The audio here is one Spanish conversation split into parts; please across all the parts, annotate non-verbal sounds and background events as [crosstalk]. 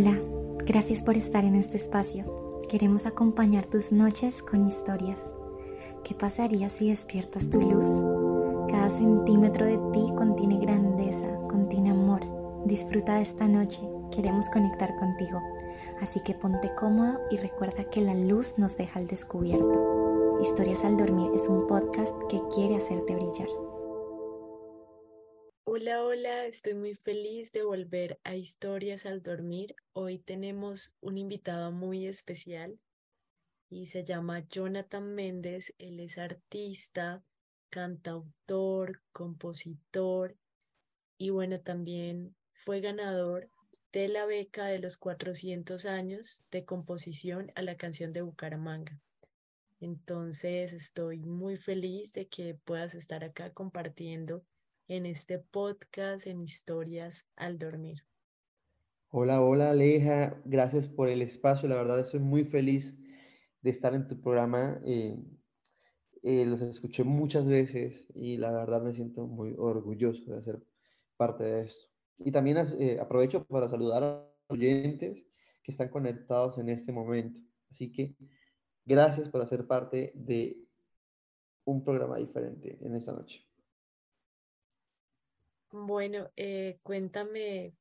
Hola, gracias por estar en este espacio. Queremos acompañar tus noches con historias. ¿Qué pasaría si despiertas tu luz? Cada centímetro de ti contiene grandeza, contiene amor. Disfruta de esta noche, queremos conectar contigo. Así que ponte cómodo y recuerda que la luz nos deja al descubierto. Historias al dormir es un podcast que quiere hacerte brillar. Hola, estoy muy feliz de volver a Historias al Dormir. Hoy tenemos un invitado muy especial y se llama Jonathan Méndez. Él es artista, cantautor, compositor y bueno, también fue ganador de la beca de los 400 años de composición a la canción de Bucaramanga. Entonces estoy muy feliz de que puedas estar acá compartiendo en este podcast en Historias al Dormir. Hola, hola Aleja, gracias por el espacio, la verdad estoy muy feliz de estar en tu programa. Eh, eh, los escuché muchas veces y la verdad me siento muy orgulloso de ser parte de esto. Y también eh, aprovecho para saludar a los oyentes que están conectados en este momento. Así que gracias por hacer parte de un programa diferente en esta noche. Bueno, eh, cuéntame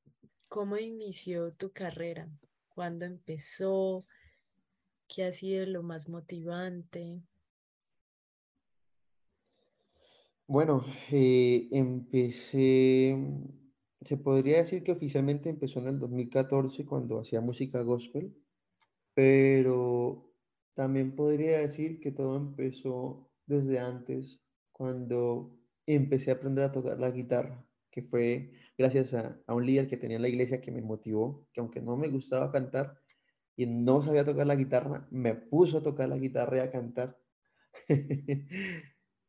cómo inició tu carrera, cuándo empezó, qué ha sido lo más motivante. Bueno, eh, empecé, se podría decir que oficialmente empezó en el 2014 cuando hacía música gospel, pero también podría decir que todo empezó desde antes, cuando empecé a aprender a tocar la guitarra que fue gracias a, un líder que tenía en la iglesia que me motivó, que aunque no me gustaba cantar y no sabía tocar la guitarra, me puso a tocar la guitarra y a cantar. [laughs]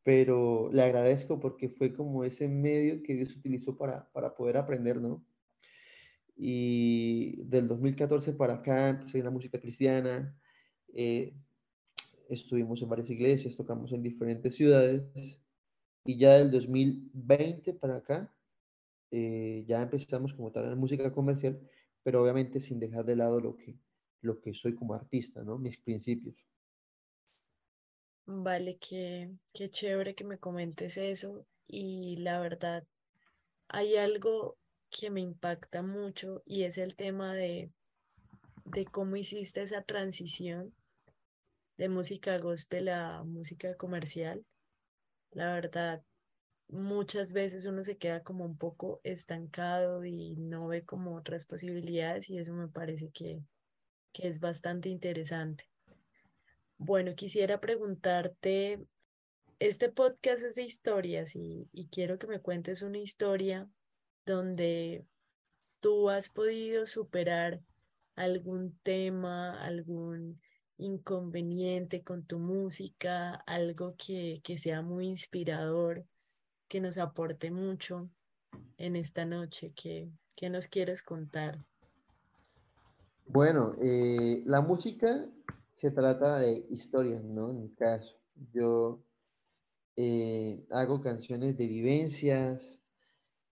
Pero le agradezco porque fue como ese medio que Dios utilizó para, para poder aprender, ¿no? Y del 2014 para acá empecé en la música cristiana, eh, estuvimos en varias iglesias, tocamos en diferentes ciudades y ya del 2020 para acá eh, ya empezamos como tal en la música comercial, pero obviamente sin dejar de lado lo que, lo que soy como artista, ¿no? Mis principios. Vale, qué, qué chévere que me comentes eso y la verdad, hay algo que me impacta mucho y es el tema de, de cómo hiciste esa transición de música gospel a música comercial. La verdad, muchas veces uno se queda como un poco estancado y no ve como otras posibilidades y eso me parece que, que es bastante interesante. Bueno, quisiera preguntarte, este podcast es de historias y, y quiero que me cuentes una historia donde tú has podido superar algún tema, algún inconveniente con tu música, algo que, que sea muy inspirador que nos aporte mucho en esta noche. ¿Qué, nos quieres contar? Bueno, eh, la música se trata de historias, ¿no? En mi caso, yo eh, hago canciones de vivencias,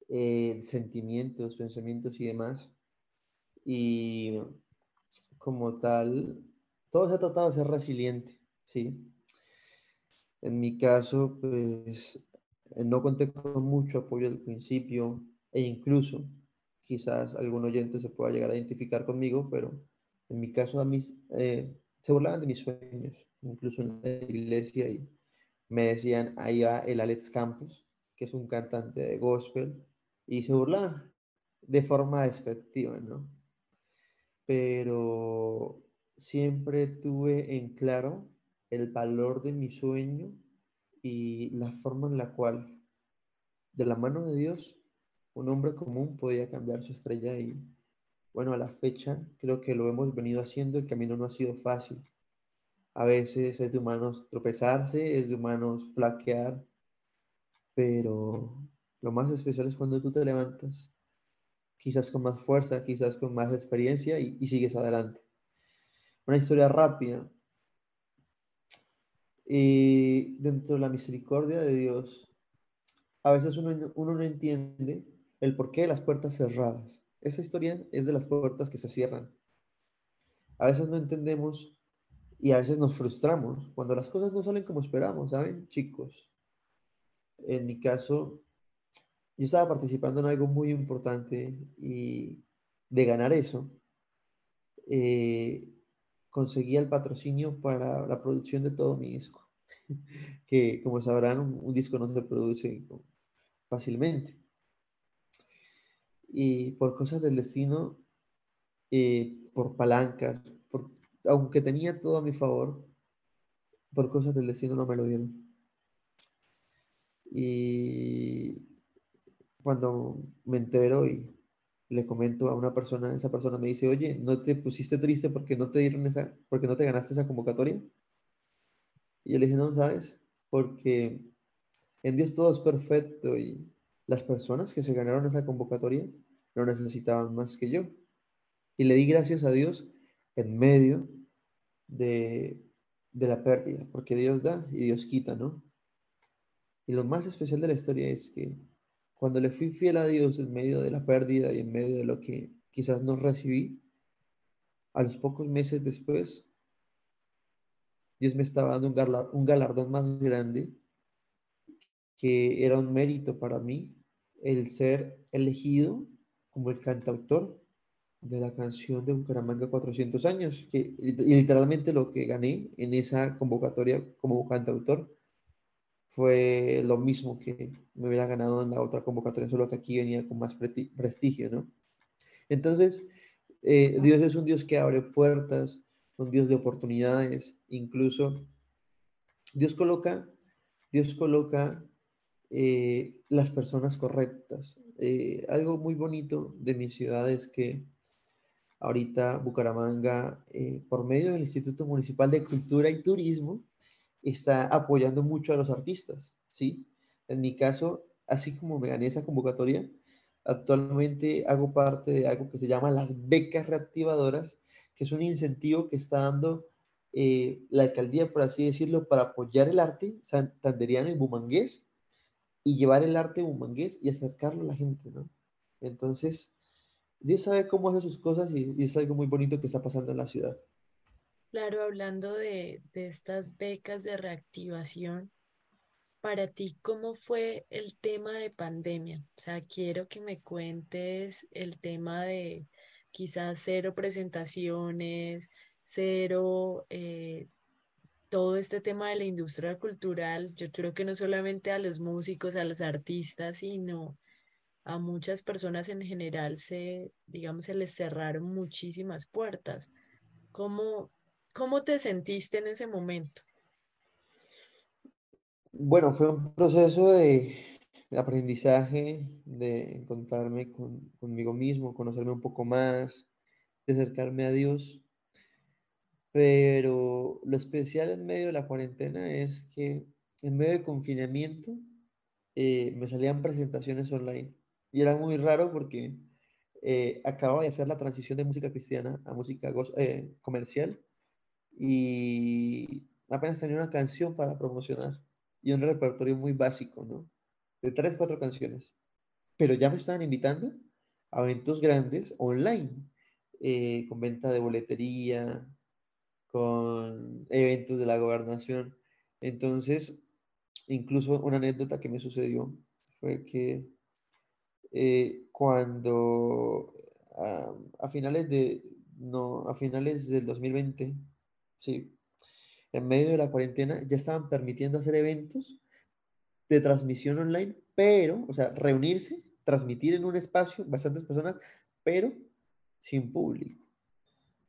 eh, sentimientos, pensamientos y demás. Y como tal, todo se ha tratado de ser resiliente, ¿sí? En mi caso, pues no conté con mucho apoyo al principio e incluso quizás algún oyente se pueda llegar a identificar conmigo, pero en mi caso a mí eh, se burlaban de mis sueños, incluso en la iglesia y me decían, ahí va el Alex Campos, que es un cantante de gospel, y se burlaban de forma despectiva, ¿no? Pero siempre tuve en claro el valor de mi sueño y la forma en la cual, de la mano de Dios, un hombre común podía cambiar su estrella y, bueno, a la fecha creo que lo hemos venido haciendo, el camino no ha sido fácil. A veces es de humanos tropezarse, es de humanos flaquear, pero lo más especial es cuando tú te levantas, quizás con más fuerza, quizás con más experiencia y, sigues adelante. Una historia rápida. Y dentro de la misericordia de Dios, a veces uno, no entiende el porqué de las puertas cerradas. esta historia es de las puertas que se cierran. A veces no entendemos y a veces nos frustramos cuando las cosas no salen como esperamos, ¿saben, chicos? En mi caso, yo estaba participando en algo muy importante y de ganar eso, eh, conseguí el patrocinio para la producción de todo mi disco. [laughs] que como sabrán, un, disco no se produce fácilmente. Y por cosas del destino, eh, por palancas, aunque tenía todo a mi favor, por cosas del destino no me lo dieron. Y cuando me entero y le comento a una persona, esa persona me dice, oye, ¿no te pusiste triste porque no te dieron esa, porque no te ganaste esa convocatoria? Y yo le dije, no, ¿sabes? Porque en Dios todo es perfecto y las personas que se ganaron esa convocatoria no necesitaban más que yo. Y le di gracias a Dios en medio de, de la pérdida, porque Dios da y Dios quita, ¿no? Y lo más especial de la historia es que cuando le fui fiel a Dios en medio de la pérdida y en medio de lo que quizás no recibí, a los pocos meses después, Dios me estaba dando un, galardón más grande, que era un mérito para mí el ser elegido como el cantautor de la canción de Bucaramanga 400 años, que y literalmente lo que gané en esa convocatoria como cantautor fue lo mismo que me hubiera ganado en la otra convocatoria, solo que aquí venía con más prestigio, ¿no? Entonces, eh, Dios es un Dios que abre puertas, un Dios de oportunidades, incluso Dios coloca, Dios coloca eh, las personas correctas. Eh, algo muy bonito de mi ciudad es que ahorita Bucaramanga, por medio del Instituto Municipal de Cultura y Turismo, está apoyando mucho a los artistas, ¿sí? En mi caso, así como me gané esa convocatoria, actualmente hago parte de algo que se llama las becas reactivadoras, que es un incentivo que está dando eh, la alcaldía, por así decirlo, para apoyar el arte santanderiano y bumangués y llevar el arte bumangués y acercarlo a la gente, ¿no? Entonces, Dios sabe cómo hace sus cosas y es algo muy bonito que está pasando en la ciudad. Claro, hablando de, estas becas de reactivación, para ti, ¿cómo fue el tema de pandemia? O sea, quiero que me cuentes el tema de quizás cero presentaciones, cero, eh, todo este tema de la industria cultural. Yo creo que no solamente a los músicos, a los artistas, sino a muchas personas en general se, digamos, se les cerraron muchísimas puertas. ¿Cómo, ¿Cómo te sentiste en ese momento? Bueno, fue un proceso de, aprendizaje, de encontrarme conmigo mismo, conocerme un poco más, de acercarme a Dios. Pero lo especial en medio de la cuarentena es que en medio de confinamiento eh, me salían presentaciones online. Y era muy raro porque eh, acababa de hacer la transición de música cristiana a música eh, comercial y apenas tenía una canción para promocionar y un repertorio muy básico, ¿no? De tres, cuatro canciones. Pero ya me estaban invitando a eventos grandes online, eh, con venta de boletería, con eventos de la gobernación. Entonces, incluso una anécdota que me sucedió fue que eh, cuando a, a, finales de, no, a finales del 2020, Sí. En medio de la cuarentena ya estaban permitiendo hacer eventos de transmisión online, pero, o sea, reunirse, transmitir en un espacio, bastantes personas, pero sin público.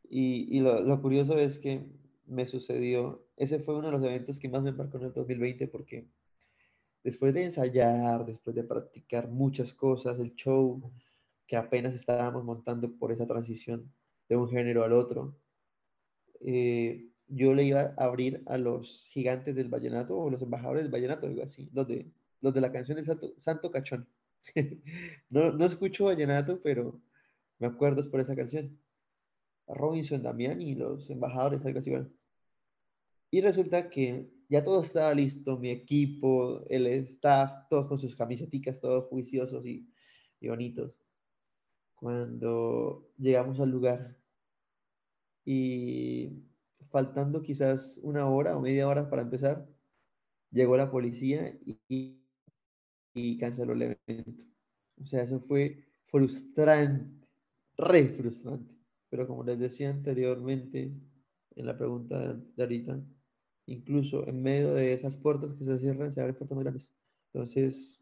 Y, lo, curioso es que me sucedió, ese fue uno de los eventos que más me marcó en el 2020 porque después de ensayar, después de practicar muchas cosas, el show que apenas estábamos montando por esa transición de un género al otro, eh, yo le iba a abrir a los gigantes del vallenato o los embajadores del vallenato, algo así, los de, los de la canción de Santo, Santo Cachón. [laughs] no, no escucho vallenato, pero me acuerdo es por esa canción. Robinson Damián y los embajadores, algo así. Y resulta que ya todo estaba listo, mi equipo, el staff, todos con sus camisetas, todos juiciosos y, y bonitos cuando llegamos al lugar y faltando quizás una hora o media hora para empezar, llegó la policía y, y canceló el evento. O sea, eso fue frustrante, re frustrante. Pero como les decía anteriormente en la pregunta de ahorita, incluso en medio de esas puertas que se cierran, se abren puertas muy grandes. Entonces,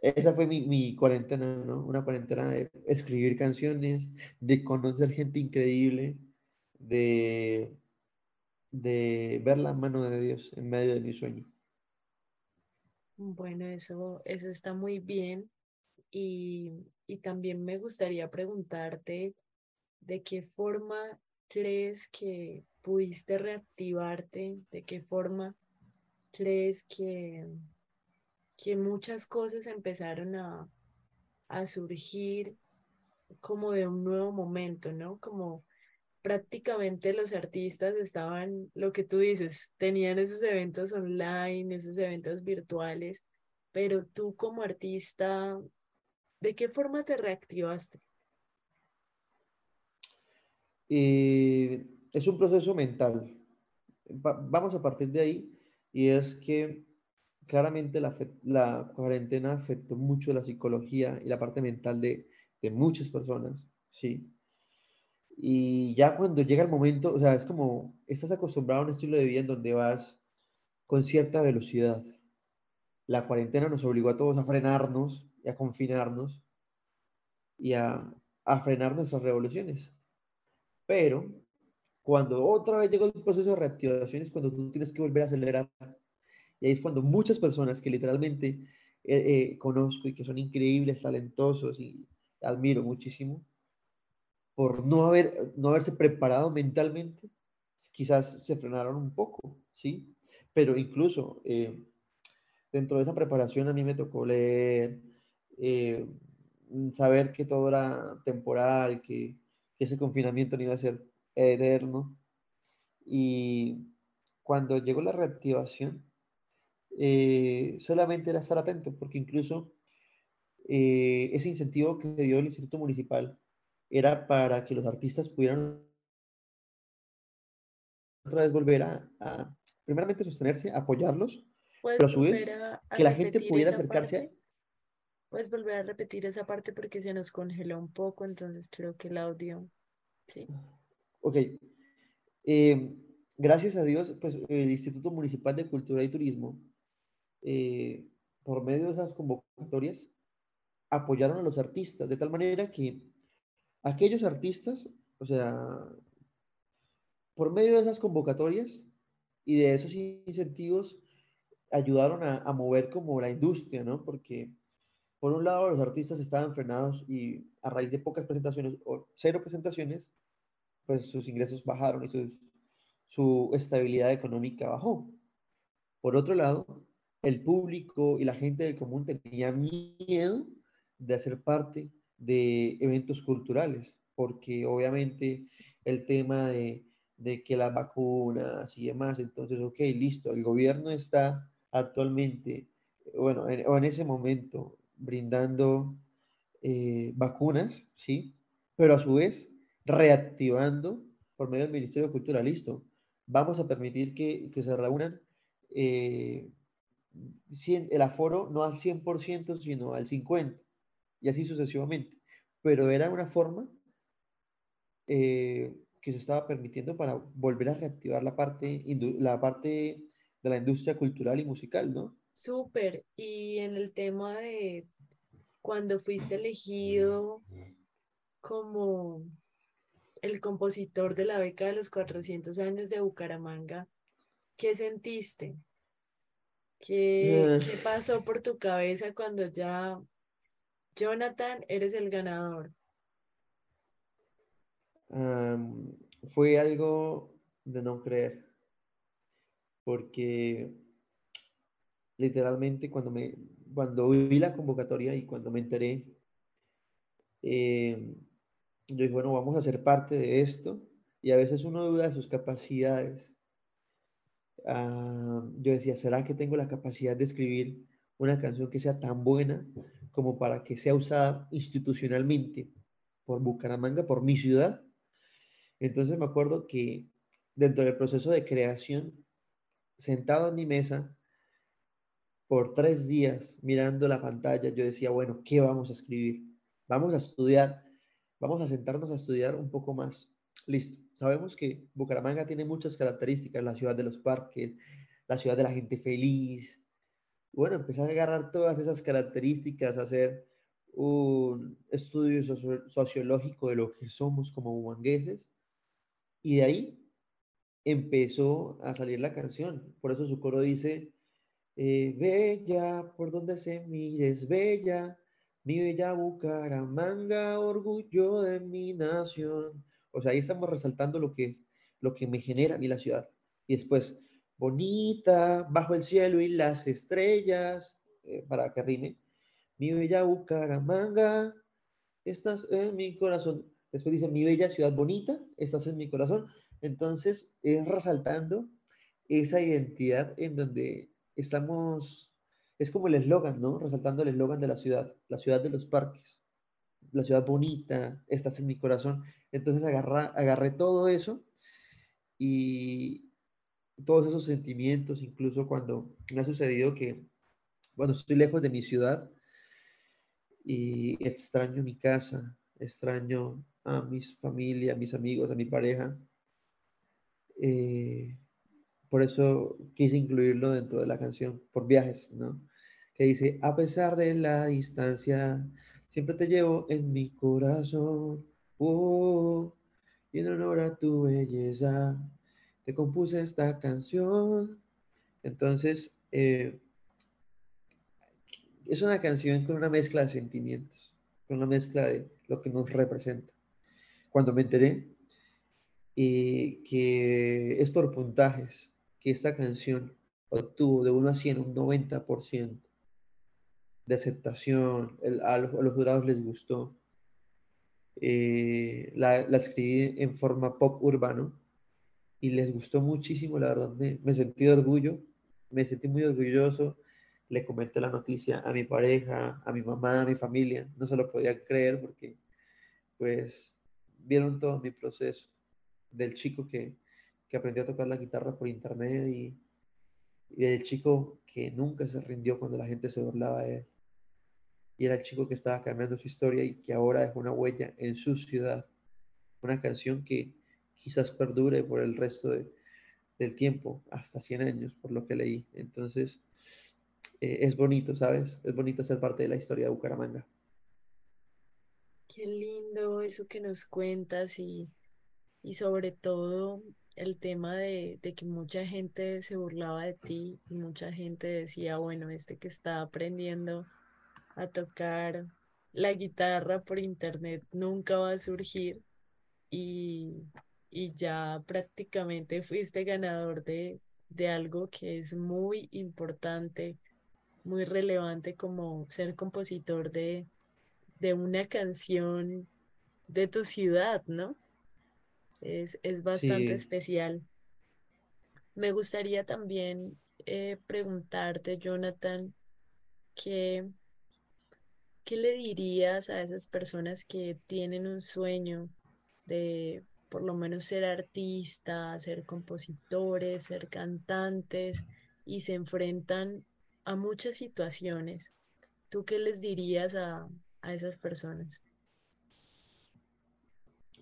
esa fue mi, mi, cuarentena, ¿no? Una cuarentena de escribir canciones, de conocer gente increíble, de, de ver la mano de Dios en medio de mi sueño. Bueno, eso, eso está muy bien. Y, y también me gustaría preguntarte de qué forma crees que pudiste reactivarte, de qué forma crees que, que muchas cosas empezaron a, a surgir como de un nuevo momento, ¿no? Como prácticamente los artistas estaban, lo que tú dices, tenían esos eventos online, esos eventos virtuales, pero tú como artista, ¿de qué forma te reactivaste? Eh, es un proceso mental. vamos a partir de ahí y es que claramente la, la, cuarentena afectó mucho la psicología y la parte mental de, de muchas personas, ¿sí? Y ya cuando llega el momento, o sea, es como, estás acostumbrado a un estilo de vida en donde vas con cierta velocidad. La cuarentena nos obligó a todos a frenarnos y a confinarnos y a, a frenar nuestras revoluciones. Pero cuando otra vez llegó el proceso de reactivación es cuando tú tienes que volver a acelerar. Y ahí es cuando muchas personas que literalmente eh, eh, conozco y que son increíbles, talentosos y admiro muchísimo, por no, haber, no haberse preparado mentalmente, quizás se frenaron un poco, ¿sí? Pero incluso eh, dentro de esa preparación a mí me tocó leer, saber que todo era temporal, que, que, ese confinamiento no iba a ser eterno. Y cuando llegó la reactivación, eh, solamente era estar atento, porque incluso ese incentivo que dio el Instituto Municipal era para que los artistas pudieran otra vez volver a, primeramente sostenerse, apoyarlos, pero a su vez que la gente pudiera acercarse. Puedes volver a repetir esa parte porque se nos congeló un poco, entonces creo que el audio, sí. Ok. Em, gracias a Dios, pues el Instituto Municipal de Cultura y Turismo, eh, por medio de esas convocatorias, apoyaron a los artistas, de tal manera que aquellos artistas, o sea, por medio de esas convocatorias y de esos incentivos, ayudaron a, mover como la industria, ¿no? Porque por un lado los artistas estaban frenados y a raíz de pocas presentaciones o cero presentaciones, pues sus ingresos bajaron y su estabilidad económica bajó. Por otro lado, el público y la gente del común tenía miedo de hacer parte de eventos culturales, porque obviamente el tema de, que las vacunas y demás, entonces, ok, listo, el gobierno está actualmente, bueno, en, o en ese momento brindando eh, vacunas, ¿sí? Pero a su vez reactivando por medio del Ministerio de Cultura, listo, vamos a permitir que, se reúnan eh, el aforo no al 100%, sino al 50% y así sucesivamente. Pero era una forma eh, que se estaba permitiendo para volver a reactivar la parte, la parte de la industria cultural y musical, ¿no? Súper. Y en el tema de cuando fuiste elegido como el compositor de la beca de los 400 años de Bucaramanga, ¿qué sentiste? ¿Qué, ¿Qué, pasó por tu cabeza cuando ya Jonathan, eres el ganador. fue algo de no creer, porque literalmente cuando, me, cuando vi la convocatoria y cuando me enteré, em, yo dije, bueno, vamos a ser parte de esto, y a veces uno duda de sus capacidades. yo decía, ¿será que tengo la capacidad de escribir una canción que sea tan buena como para que sea usada institucionalmente por Bucaramanga, por mi ciudad. Entonces me acuerdo que dentro del proceso de creación, sentado en mi mesa, por tres días mirando la pantalla, yo decía, bueno, ¿qué vamos a escribir? Vamos a estudiar, vamos a sentarnos a estudiar un poco más. Listo. Sabemos que Bucaramanga tiene muchas características, la ciudad de los parques, la ciudad de la gente feliz. Bueno, empecé a agarrar todas esas características, a hacer un estudio sociológico de lo que somos como humangueses. Y de ahí empezó a salir la canción. Por eso su coro dice, eh, bella, por donde se mires, bella, mi bella Bucaramanga, orgullo de mi nación. O sea, ahí estamos resaltando lo que es, lo que me genera a la ciudad. Y después, bonita, bajo el cielo y las estrellas, eh, para que rime, mi bella Bucaramanga, estás en mi corazón. Después dice, mi bella ciudad bonita, estás en mi corazón. Entonces, es resaltando esa identidad en donde estamos, es como el eslogan, ¿no? Resaltando el eslogan de la ciudad, la ciudad de los parques, la ciudad bonita, estás en mi corazón. Entonces agarré todo eso y todos esos sentimientos, incluso cuando me ha sucedido que, bueno, estoy lejos de mi ciudad y extraño mi casa, extraño a mis familia, a mis amigos, a mi pareja. Eh, por eso quise incluirlo dentro de la canción, por viajes, ¿no? Que dice, a pesar de la distancia, siempre te llevo en mi corazón, oh, y en honor a tu belleza, te compuse esta canción. Entonces, eh, es una canción con una mezcla de sentimientos, con una mezcla de lo que nos representa. Cuando me enteré eh, que es por puntajes, que esta canción obtuvo de 1 a 100 un 90% de aceptación, a, los, jurados les gustó. Eh, la, escribí en forma pop urbano y les gustó muchísimo, la verdad me, sentí orgullo, me sentí muy orgulloso, le comenté la noticia a mi pareja, a mi mamá, a mi familia, no se lo podía creer porque pues vieron todo mi proceso del chico que, que aprendió a tocar la guitarra por internet y, y chico que nunca se rindió cuando la gente se burlaba de él. Y era el chico que estaba cambiando su historia y que ahora dejó una huella en su ciudad. Una canción que quizás perdure por el resto del tiempo, hasta 100 años, por lo que leí. Entonces, eh, es bonito, ¿sabes? Es bonito ser parte de la historia de Bucaramanga. Qué lindo eso que nos cuentas y, y sobre todo el tema de, que mucha gente se burlaba de ti y mucha gente decía, bueno, este que está aprendiendo a tocar la guitarra por internet nunca va a surgir y, ya prácticamente fuiste ganador de, algo que es muy importante, muy relevante como ser compositor de una canción de tu ciudad, ¿no? Es, bastante especial. Me gustaría también eh, preguntarte, Jonathan, ¿qué, ¿qué le dirías a esas personas que tienen un sueño de por lo menos ser artistas, ser compositores, ser cantantes y se enfrentan a muchas situaciones? ¿Tú qué les dirías a, a esas personas?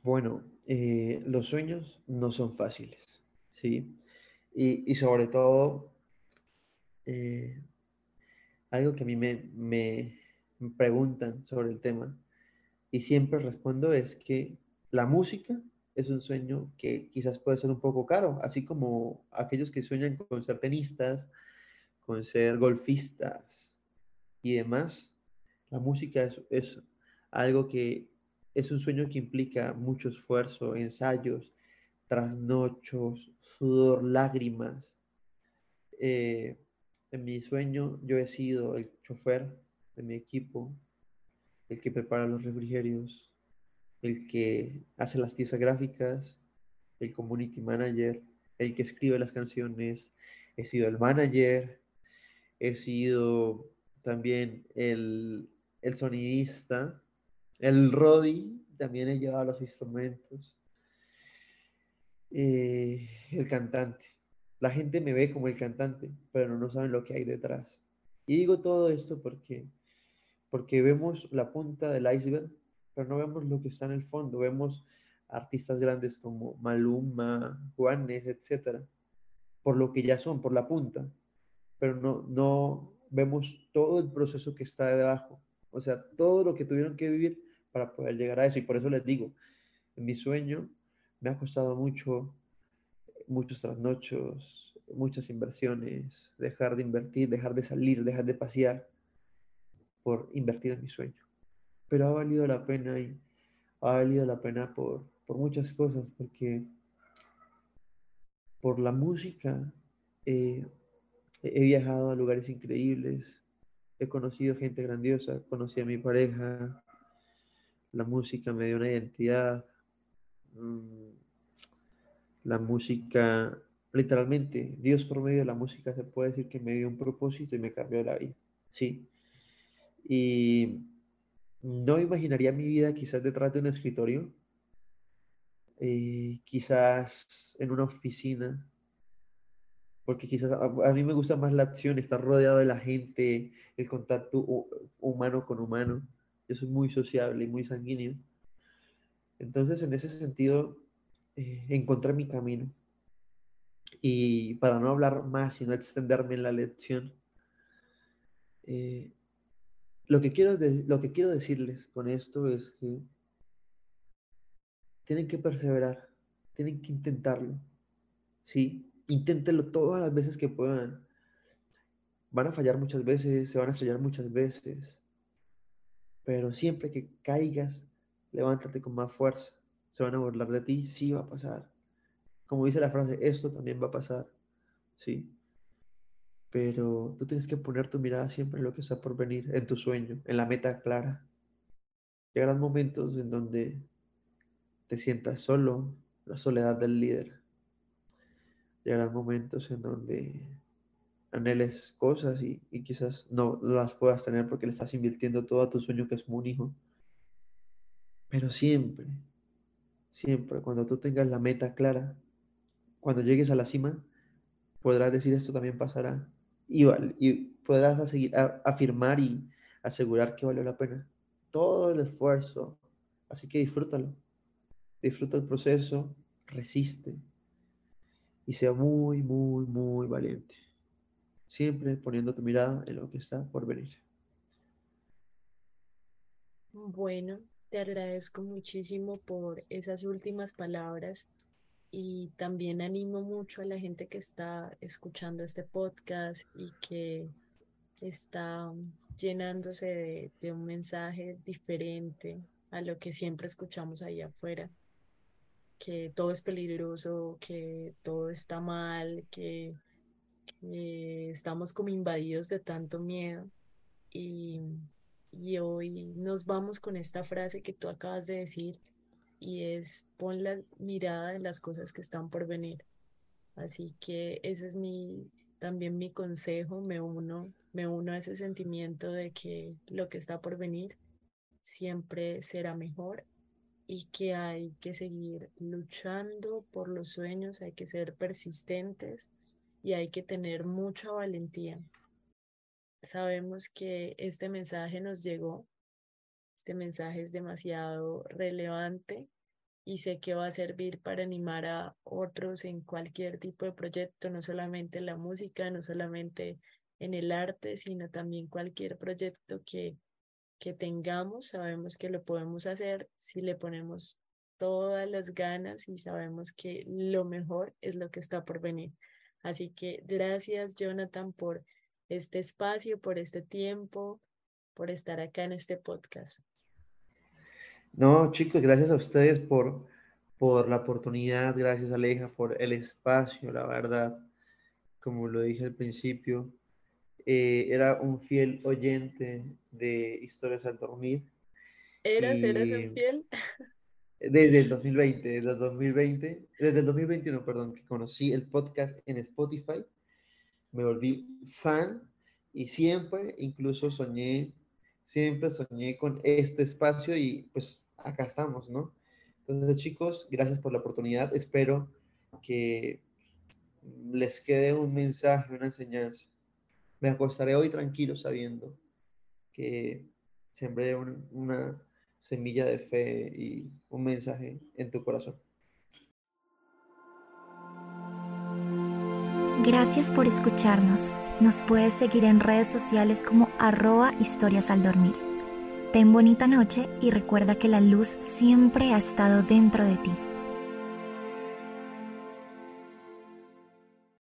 Bueno, eh, los sueños no son fáciles, ¿sí? Y, sobre todo, eh, algo que a mí me, me, preguntan sobre el tema y siempre respondo es que la música es un sueño que quizás puede ser un poco caro, así como aquellos que sueñan con ser tenistas, con ser golfistas y demás. La música es, es algo que es un sueño que implica mucho esfuerzo, ensayos, trasnochos, sudor, lágrimas. Eh, en mi sueño yo he sido el chofer de mi equipo, el que prepara los refrigerios, el que hace las piezas gráficas, el community manager, el que escribe las canciones, he sido el manager, he sido también el, el sonidista, el Rodi también he llevado los instrumentos. Eh, el cantante. La gente me ve como el cantante, pero no saben lo que hay detrás. Y digo todo esto porque, porque vemos la punta del iceberg, pero no vemos lo que está en el fondo. Vemos artistas grandes como Maluma, Juanes, etcétera, por lo que ya son, por la punta, pero no, no vemos todo el proceso que está debajo, o sea, todo lo que tuvieron que vivir para poder llegar a eso. Y por eso les digo, en mi sueño me ha costado mucho, muchos trasnochos, muchas inversiones, dejar de invertir, dejar de salir, dejar de pasear por invertir en mi sueño. Pero ha valido la pena y ha valido la pena por, por muchas cosas, porque por la música eh, he viajado a lugares increíbles, he conocido gente grandiosa, conocí a mi pareja, la música me dio una identidad, mm, la música, literalmente, Dios por medio de la música se puede decir que me dio un propósito y me cambió la vida, sí. Y no imaginaría mi vida quizás detrás de un escritorio, eh, quizás en una oficina, porque quizás a, mí me gusta más la acción, estar rodeado de la gente, el contacto humano con humano. Yo soy muy sociable y muy sanguíneo. Entonces, en ese sentido, eh, encontré mi camino. Y para no hablar más y no extenderme en la lección, eh, lo, que quiero lo que quiero decirles con esto es que tienen que perseverar, tienen que intentarlo. ¿Sí? Inténtenlo todas las veces que puedan. Van a fallar muchas veces, se van a estrellar muchas veces. Pero siempre que caigas, levántate con más fuerza. Se van a burlar de ti, sí va a pasar. Como dice la frase, esto también va a pasar. Sí. Pero tú tienes que poner tu mirada siempre en lo que está por venir, en tu sueño, en la meta clara. Llegarán momentos en donde te sientas solo, la soledad del líder. Llegarán momentos en donde anheles cosas y, quizás no las puedas tener porque le estás invirtiendo todo a tu sueño que es un hijo. Pero siempre, siempre, cuando tú tengas la meta clara, cuando llegues a la cima, podrás decir esto también pasará y, y podrás afirmar y asegurar que valió la pena todo el esfuerzo. Así que disfrútalo disfruta el proceso, resiste y sea muy, muy, muy valiente. Siempre poniendo tu mirada en lo que está por venir. Bueno, te agradezco muchísimo por esas últimas palabras y también animo mucho a la gente que está escuchando este podcast y que está llenándose de, un mensaje diferente a lo que siempre escuchamos ahí afuera que todo es peligroso, que todo está mal, que, estamos como invadidos de tanto miedo. Y, y hoy nos vamos con esta frase que tú acabas de decir y es pon la mirada en las cosas que están por venir. Así que ese es mi también mi consejo, me uno, me uno a ese sentimiento de que lo que está por venir siempre será mejor y que hay que seguir luchando por los sueños, hay que ser persistentes y hay que tener mucha valentía. Sabemos que este mensaje nos llegó, este mensaje es demasiado relevante y sé que va a servir para animar a otros en cualquier tipo de proyecto, no solamente en la música, no solamente en el arte, sino también cualquier proyecto que que tengamos, sabemos que lo podemos hacer si le ponemos todas las ganas y sabemos que lo mejor es lo que está por venir. Así que gracias Jonathan por este espacio, por este tiempo, por estar acá en este podcast. No, chicos, gracias a ustedes por, por la oportunidad, gracias Aleja por el espacio, la verdad, como lo dije al principio, eh, era un fiel oyente de Historias al Dormir. ¿Eras, eras un fiel? [laughs] Desde el 2020, desde el 2020, desde el 2021, perdón, que conocí el podcast en Spotify, me volví fan y siempre, incluso soñé, siempre soñé con este espacio y pues acá estamos, ¿no? Entonces, chicos, gracias por la oportunidad. Espero que les quede un mensaje, una enseñanza. Me acostaré hoy tranquilo sabiendo que sembré una semilla de fe y un mensaje en tu corazón. Gracias por escucharnos. Nos puedes seguir en redes sociales como arroba historias al dormir. Ten bonita noche y recuerda que la luz siempre ha estado dentro de ti.